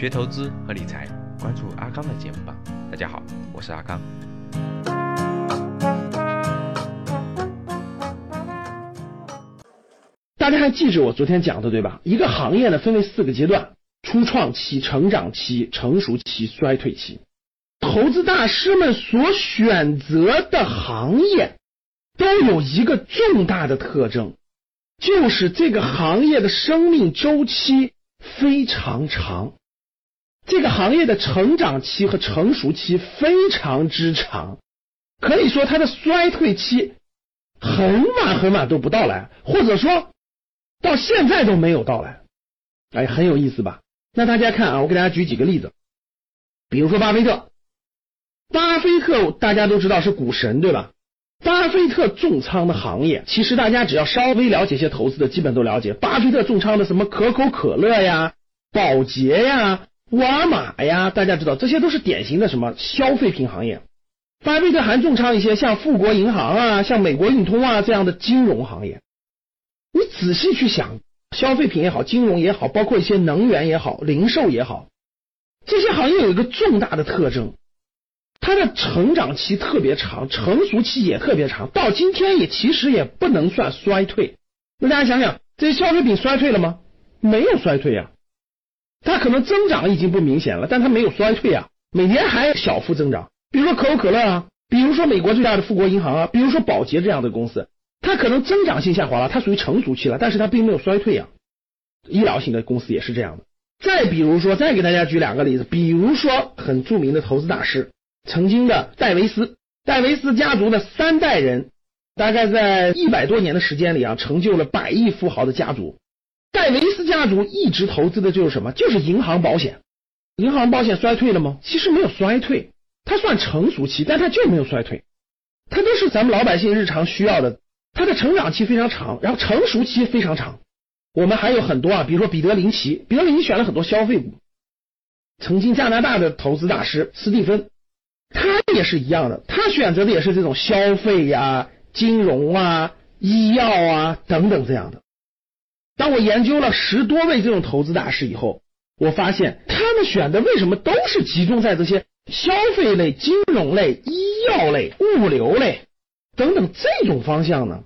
学投资和理财，关注阿康的节目吧。大家好，我是阿康。大家还记着我昨天讲的对吧？一个行业呢分为四个阶段：初创期、成长期、成熟期、衰退期。投资大师们所选择的行业都有一个重大的特征，就是这个行业的生命周期非常长，这个行业的成长期和成熟期非常之长，可以说它的衰退期很晚很晚都不到来，或者说到现在都没有到来。哎，很有意思吧？那大家看啊，我给大家举几个例子，比如说巴菲特。巴菲特大家都知道是股神，对吧？巴菲特重仓的行业，其实大家只要稍微了解一些投资的，基本都了解。巴菲特重仓的什么可口可乐呀、宝洁呀、沃尔玛呀，大家知道这些都是典型的什么消费品行业。巴菲特还重仓一些像富国银行啊、像美国运通啊这样的金融行业。你仔细去想，消费品也好，金融也好，包括一些能源也好、零售也好，这些行业有一个重大的特征。它的成长期特别长，成熟期也特别长，到今天也其实也不能算衰退。那大家想想，这些消费品衰退了吗？没有衰退呀，它可能增长已经不明显了，但它没有衰退啊，每年还小幅增长。比如说可口可乐啊，比如说美国最大的富国银行啊，比如说宝洁这样的公司，它可能增长性下滑了，它属于成熟期了，但是它并没有衰退啊。医疗型的公司也是这样的。再比如说，再给大家举两个例子，比如说很著名的投资大师。曾经的戴维斯，戴维斯家族的三代人，大概在一百多年的时间里啊，成就了百亿富豪的家族。戴维斯家族一直投资的就是什么？就是银行保险。银行保险衰退了吗？其实没有衰退，它算成熟期，但它就没有衰退。它都是咱们老百姓日常需要的。它的成长期非常长，然后成熟期非常长。我们还有很多啊，比如说彼得林奇，彼得林奇选了很多消费股。曾经加拿大的投资大师斯蒂芬。他也是一样的，他选择的也是这种消费呀、金融啊、医药啊等等这样的。当我研究了十多位这种投资大师以后，我发现他们选的为什么都是集中在这些消费类、金融类、医药类、物流类等等这种方向呢？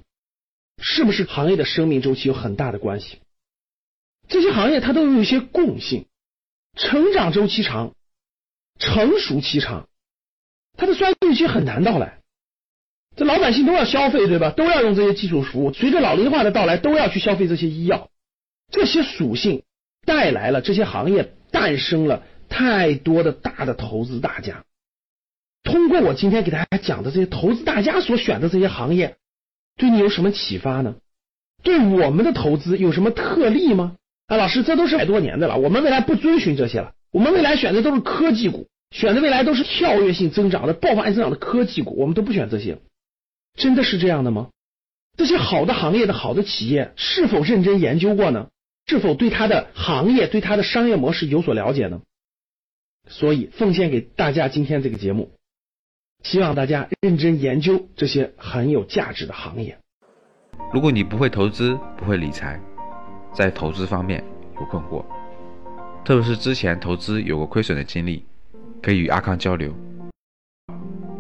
是不是行业的生命周期有很大的关系？这些行业它都有一些共性：成长周期长，成熟期长。它的衰退期很难到来，这老百姓都要消费，对吧？都要用这些基础服务。随着老龄化的到来，都要去消费这些医药。这些属性带来了这些行业诞生了太多的大的投资大家。通过我今天给大家讲的这些投资大家所选的这些行业，对你有什么启发呢？对我们的投资有什么特例吗？啊，老师，这都是百多年的了，我们未来不遵循这些了，我们未来选的都是科技股。选的未来都是跳跃性增长的、爆发性增长的科技股，我们都不选这些，真的是这样的吗？这些好的行业的好的企业是否认真研究过呢？是否对它的行业、对它的商业模式有所了解呢？所以奉献给大家今天这个节目，希望大家认真研究这些很有价值的行业。如果你不会投资、不会理财，在投资方面有困惑，特别是之前投资有过亏损的经历。可以与阿康交流，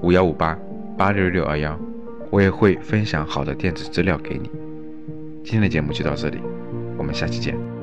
五幺五八八六六二幺，我也会分享好的电子资料给你。今天的节目就到这里，我们下期见。